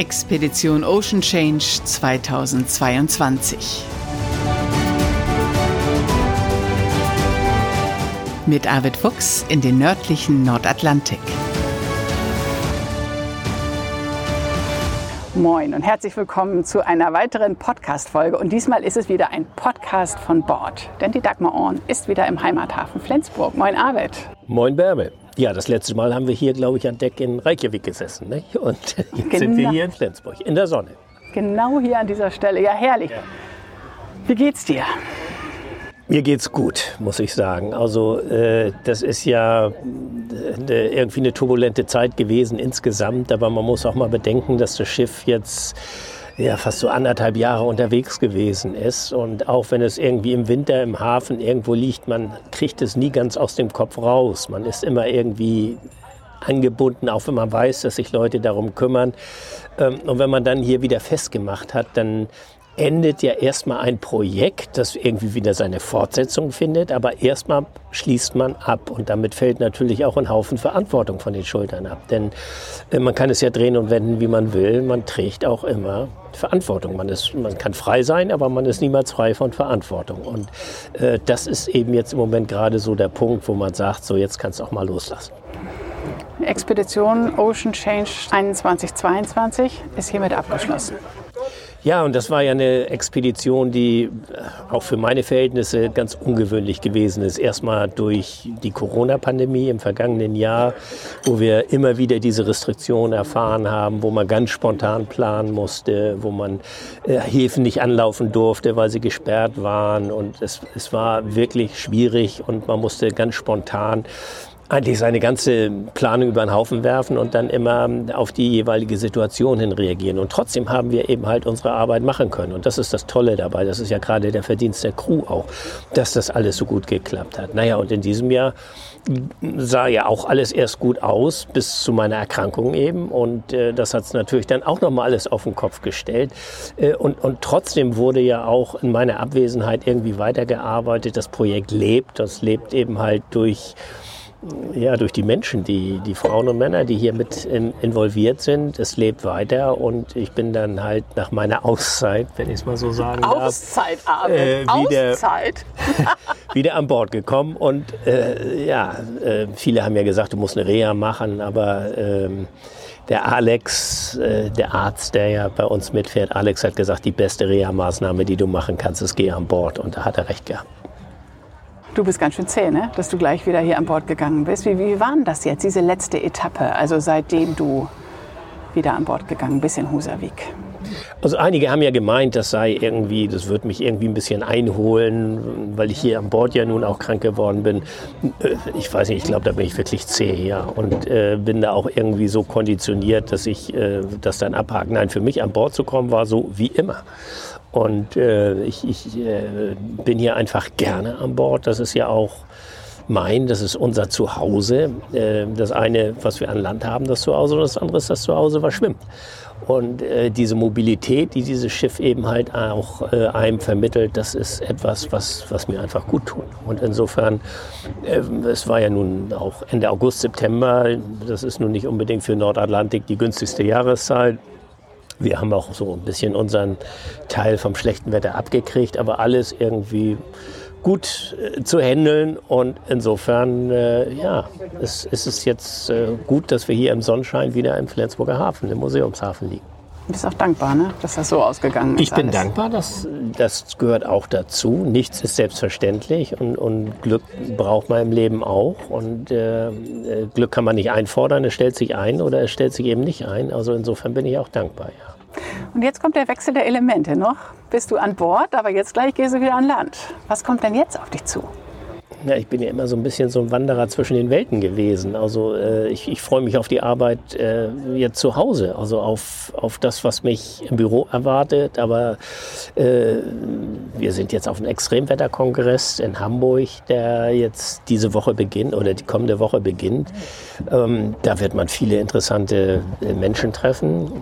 Expedition Ocean Change 2022. Mit Arvid Fuchs in den nördlichen Nordatlantik. Moin und herzlich willkommen zu einer weiteren Podcast-Folge. Und diesmal ist es wieder ein Podcast von Bord. Denn die Dagmar Orn ist wieder im Heimathafen Flensburg. Moin, Arvid. Moin, Bärbe. Ja, das letzte Mal haben wir hier, glaube ich, an Deck in Reykjavik gesessen. Nicht? Und jetzt genau. sind wir hier in Flensburg, in der Sonne. Genau hier an dieser Stelle. Ja, herrlich. Ja. Wie geht's dir? Mir geht's gut, muss ich sagen. Also äh, das ist ja äh, irgendwie eine turbulente Zeit gewesen insgesamt, aber man muss auch mal bedenken, dass das Schiff jetzt ja fast so anderthalb Jahre unterwegs gewesen ist und auch wenn es irgendwie im Winter im Hafen irgendwo liegt, man kriegt es nie ganz aus dem Kopf raus. Man ist immer irgendwie angebunden, auch wenn man weiß, dass sich Leute darum kümmern. Ähm, und wenn man dann hier wieder festgemacht hat, dann endet ja erstmal ein Projekt, das irgendwie wieder seine Fortsetzung findet, aber erstmal schließt man ab und damit fällt natürlich auch ein Haufen Verantwortung von den Schultern ab. Denn äh, man kann es ja drehen und wenden, wie man will, man trägt auch immer Verantwortung. Man, ist, man kann frei sein, aber man ist niemals frei von Verantwortung. Und äh, das ist eben jetzt im Moment gerade so der Punkt, wo man sagt, so jetzt kannst du auch mal loslassen. Expedition Ocean Change 2122 ist hiermit abgeschlossen. Ja, und das war ja eine Expedition, die äh, auch für meine Verhältnisse ganz ungewöhnlich gewesen ist. Erstmal durch die Corona-Pandemie im vergangenen Jahr, wo wir immer wieder diese Restriktionen erfahren haben, wo man ganz spontan planen musste, wo man äh, Häfen nicht anlaufen durfte, weil sie gesperrt waren. Und es, es war wirklich schwierig und man musste ganz spontan eigentlich seine ganze Planung über den Haufen werfen und dann immer auf die jeweilige Situation hin reagieren. Und trotzdem haben wir eben halt unsere Arbeit machen können. Und das ist das Tolle dabei. Das ist ja gerade der Verdienst der Crew auch, dass das alles so gut geklappt hat. Naja, und in diesem Jahr sah ja auch alles erst gut aus, bis zu meiner Erkrankung eben. Und äh, das hat es natürlich dann auch nochmal alles auf den Kopf gestellt. Äh, und, und trotzdem wurde ja auch in meiner Abwesenheit irgendwie weitergearbeitet. Das Projekt lebt. Das lebt eben halt durch ja, durch die Menschen, die, die Frauen und Männer, die hier mit in, involviert sind. Es lebt weiter und ich bin dann halt nach meiner Auszeit, wenn ich es mal so sagen darf, Auszeit, äh, wieder, Auszeit. wieder an Bord gekommen. Und äh, ja, äh, viele haben ja gesagt, du musst eine Reha machen, aber ähm, der Alex, äh, der Arzt, der ja bei uns mitfährt, Alex hat gesagt, die beste Reha-Maßnahme, die du machen kannst, ist geh an Bord. Und da hat er recht gehabt. Du bist ganz schön zäh, ne? dass du gleich wieder hier an Bord gegangen bist. Wie, wie war denn das jetzt, diese letzte Etappe, also seitdem du wieder an Bord gegangen bist in Husavik? Also einige haben ja gemeint, das sei irgendwie, das wird mich irgendwie ein bisschen einholen, weil ich hier an Bord ja nun auch krank geworden bin. Äh, ich weiß nicht, ich glaube, da bin ich wirklich zäh, ja. Und äh, bin da auch irgendwie so konditioniert, dass ich äh, das dann abhaken. Nein, für mich an Bord zu kommen war so wie immer. Und äh, ich, ich äh, bin hier einfach gerne an Bord. Das ist ja auch mein, das ist unser Zuhause. Äh, das eine, was wir an Land haben, das Zuhause, und das andere ist das Zuhause, was schwimmt. Und äh, diese Mobilität, die dieses Schiff eben halt auch äh, einem vermittelt, das ist etwas, was, was mir einfach gut tut. Und insofern, äh, es war ja nun auch Ende August, September, das ist nun nicht unbedingt für Nordatlantik die günstigste Jahreszeit. Wir haben auch so ein bisschen unseren Teil vom schlechten Wetter abgekriegt, aber alles irgendwie gut äh, zu handeln. Und insofern, äh, ja, es, es ist jetzt äh, gut, dass wir hier im Sonnenschein wieder im Flensburger Hafen, im Museumshafen liegen. Du bist auch dankbar, ne? dass das so ausgegangen ist. Ich bin alles. dankbar, dass, das gehört auch dazu. Nichts ist selbstverständlich und, und Glück braucht man im Leben auch. Und äh, äh, Glück kann man nicht einfordern, es stellt sich ein oder es stellt sich eben nicht ein. Also insofern bin ich auch dankbar, ja. Und jetzt kommt der Wechsel der Elemente. Noch bist du an Bord, aber jetzt gleich gehst du wieder an Land. Was kommt denn jetzt auf dich zu? Ja, ich bin ja immer so ein bisschen so ein Wanderer zwischen den Welten gewesen. Also äh, ich, ich freue mich auf die Arbeit äh, jetzt zu Hause, also auf, auf das, was mich im Büro erwartet. Aber äh, wir sind jetzt auf einem Extremwetterkongress in Hamburg, der jetzt diese Woche beginnt oder die kommende Woche beginnt. Ähm, da wird man viele interessante äh, Menschen treffen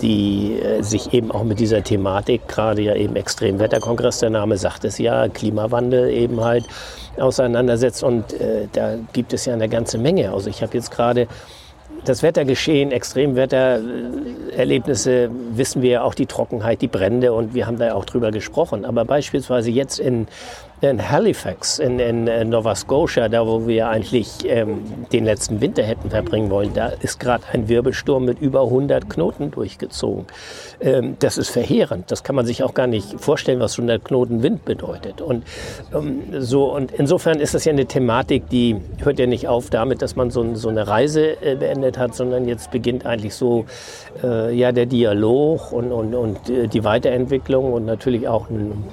die äh, sich eben auch mit dieser Thematik, gerade ja eben Extremwetterkongress, der Name sagt es ja, Klimawandel eben halt auseinandersetzt. Und äh, da gibt es ja eine ganze Menge. Also ich habe jetzt gerade das Wettergeschehen, Extremwettererlebnisse, wissen wir auch die Trockenheit, die Brände und wir haben da auch drüber gesprochen. Aber beispielsweise jetzt in in Halifax, in, in, äh, Nova Scotia, da wo wir eigentlich ähm, den letzten Winter hätten verbringen wollen, da ist gerade ein Wirbelsturm mit über 100 Knoten durchgezogen. Ähm, das ist verheerend. Das kann man sich auch gar nicht vorstellen, was 100 Knoten Wind bedeutet. Und, ähm, so, und insofern ist das ja eine Thematik, die hört ja nicht auf damit, dass man so, so eine Reise äh, beendet hat, sondern jetzt beginnt eigentlich so äh, ja, der Dialog und, und, und äh, die Weiterentwicklung und natürlich auch ein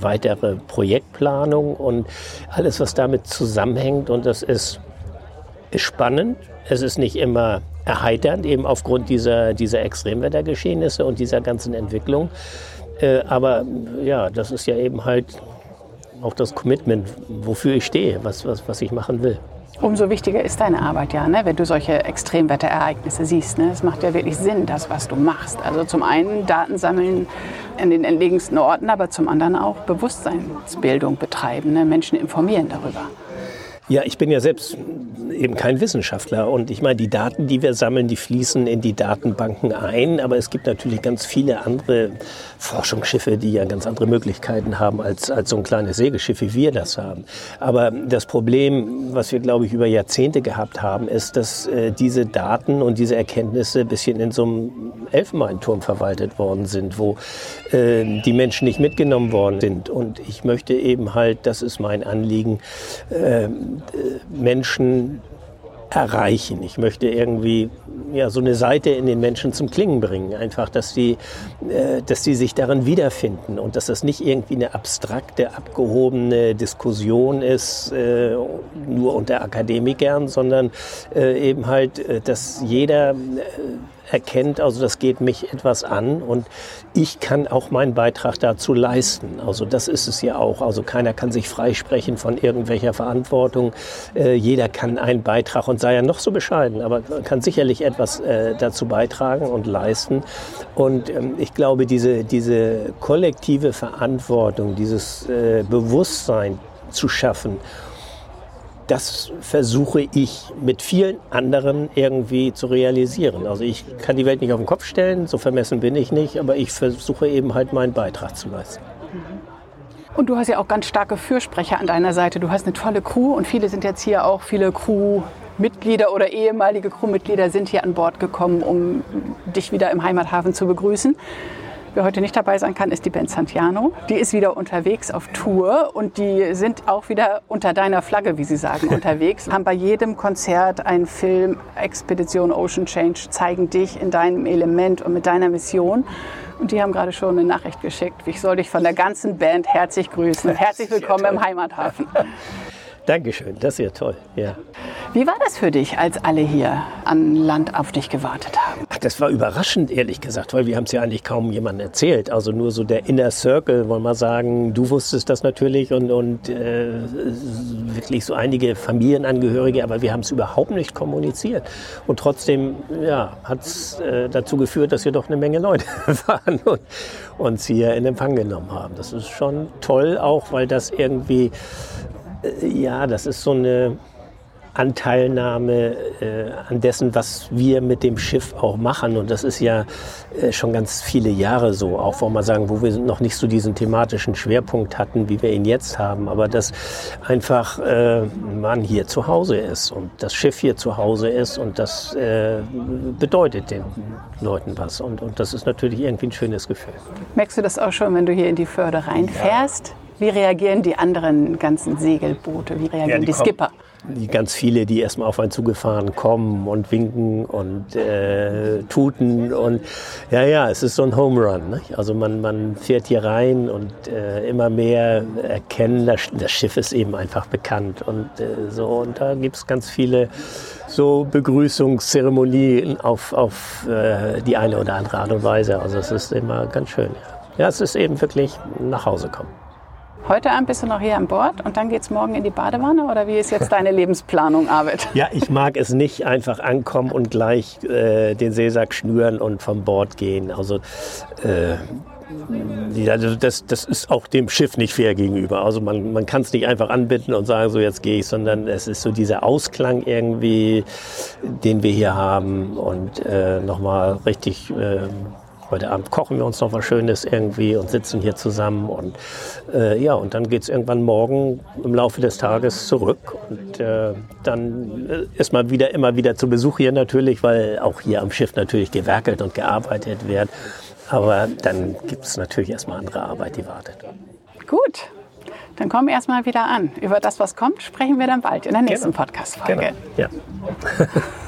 weitere Projektplanung und alles, was damit zusammenhängt. Und das ist, spannend. Es ist nicht immer erheiternd, eben aufgrund dieser, dieser Extremwettergeschehnisse und dieser ganzen Entwicklung. Äh, aber ja, das ist ja eben halt auch das Commitment, wofür ich stehe, was, was, was ich machen will. Umso wichtiger ist deine Arbeit ja, ne? wenn du solche Extremwetterereignisse siehst. Ne? Es macht ja wirklich Sinn, das, was du machst. Also zum einen Daten sammeln in den entlegensten Orten, aber zum anderen auch Bewusstseinsbildung betreiben, ne? Menschen informieren darüber. Ja, ich bin ja selbst eben kein Wissenschaftler und ich meine, die Daten, die wir sammeln, die fließen in die Datenbanken ein, aber es gibt natürlich ganz viele andere Forschungsschiffe, die ja ganz andere Möglichkeiten haben als, als so ein kleines Segelschiff, wie wir das haben. Aber das Problem, was wir, glaube ich, über Jahrzehnte gehabt haben, ist, dass äh, diese Daten und diese Erkenntnisse ein bisschen in so einem Elfenbeinturm verwaltet worden sind, wo äh, die Menschen nicht mitgenommen worden sind. Und ich möchte eben halt, das ist mein Anliegen, äh, Menschen erreichen. Ich möchte irgendwie ja, so eine Seite in den Menschen zum Klingen bringen. Einfach, dass die, äh, dass die sich darin wiederfinden und dass das nicht irgendwie eine abstrakte, abgehobene Diskussion ist, äh, nur unter Akademikern, sondern äh, eben halt, äh, dass jeder äh, erkennt, also das geht mich etwas an und ich kann auch meinen Beitrag dazu leisten. Also das ist es ja auch. Also keiner kann sich freisprechen von irgendwelcher Verantwortung. Äh, jeder kann einen Beitrag und sei ja noch so bescheiden, aber kann sicherlich etwas äh, dazu beitragen und leisten. Und ähm, ich glaube, diese, diese kollektive Verantwortung, dieses äh, Bewusstsein zu schaffen das versuche ich mit vielen anderen irgendwie zu realisieren. Also ich kann die Welt nicht auf den Kopf stellen, so vermessen bin ich nicht, aber ich versuche eben halt meinen Beitrag zu leisten. Und du hast ja auch ganz starke Fürsprecher an deiner Seite. Du hast eine tolle Crew und viele sind jetzt hier auch, viele Crewmitglieder oder ehemalige Crewmitglieder sind hier an Bord gekommen, um dich wieder im Heimathafen zu begrüßen. Wer heute nicht dabei sein kann, ist die Band Santiano. Die ist wieder unterwegs auf Tour und die sind auch wieder unter deiner Flagge, wie sie sagen, unterwegs. Haben bei jedem Konzert einen Film, Expedition Ocean Change, zeigen dich in deinem Element und mit deiner Mission. Und die haben gerade schon eine Nachricht geschickt. Ich soll dich von der ganzen Band herzlich grüßen. Herzlich willkommen im Heimathafen. Dankeschön, das ist ja toll. Ja. Wie war das für dich, als alle hier an Land auf dich gewartet haben? Ach, das war überraschend, ehrlich gesagt, weil wir haben es ja eigentlich kaum jemandem erzählt. Also nur so der Inner Circle, wollen wir sagen, du wusstest das natürlich und, und äh, wirklich so einige Familienangehörige, aber wir haben es überhaupt nicht kommuniziert. Und trotzdem ja, hat es äh, dazu geführt, dass wir doch eine Menge Leute waren und uns hier in Empfang genommen haben. Das ist schon toll, auch weil das irgendwie äh, ja, das ist so eine Anteilnahme äh, an dessen, was wir mit dem Schiff auch machen. Und das ist ja äh, schon ganz viele Jahre so, auch wo man sagen, wo wir noch nicht so diesen thematischen Schwerpunkt hatten, wie wir ihn jetzt haben. Aber dass einfach äh, man hier zu Hause ist und das Schiff hier zu Hause ist und das äh, bedeutet den Leuten was. Und, und das ist natürlich irgendwie ein schönes Gefühl. Merkst du das auch schon, wenn du hier in die Förde reinfährst? Ja. Wie reagieren die anderen ganzen Segelboote? Wie reagieren ja, die, die Skipper? Die ganz viele, die erstmal auf einen zugefahren kommen und winken und äh, tuten und ja, ja, es ist so ein Home Run. Ne? Also man, man fährt hier rein und äh, immer mehr erkennen, das, das, Schiff ist eben einfach bekannt und äh, so und da gibt es ganz viele so Begrüßungszeremonien auf, auf äh, die eine oder andere Art und Weise. Also es ist immer ganz schön. Ja, ja es ist eben wirklich nach Hause kommen. Heute Abend bist du noch hier an Bord und dann geht es morgen in die Badewanne oder wie ist jetzt deine Lebensplanung, Arvid? Ja, ich mag es nicht einfach ankommen und gleich äh, den Seesack schnüren und vom Bord gehen. Also äh, ja, also das, das ist auch dem Schiff nicht fair gegenüber. Also man, man kann es nicht einfach anbinden und sagen, so jetzt gehe ich, sondern es ist so dieser Ausklang irgendwie, den wir hier haben und äh, nochmal richtig äh, Heute Abend kochen wir uns noch was Schönes irgendwie und sitzen hier zusammen. Und äh, ja, und dann geht es irgendwann morgen im Laufe des Tages zurück. Und äh, dann äh, ist man wieder immer wieder zu Besuch hier natürlich, weil auch hier am Schiff natürlich gewerkelt und gearbeitet wird. Aber dann gibt es natürlich erstmal andere Arbeit, die wartet. Gut. Dann kommen wir erstmal wieder an. Über das, was kommt, sprechen wir dann bald in der nächsten genau. Podcast-Folge. Genau. Ja.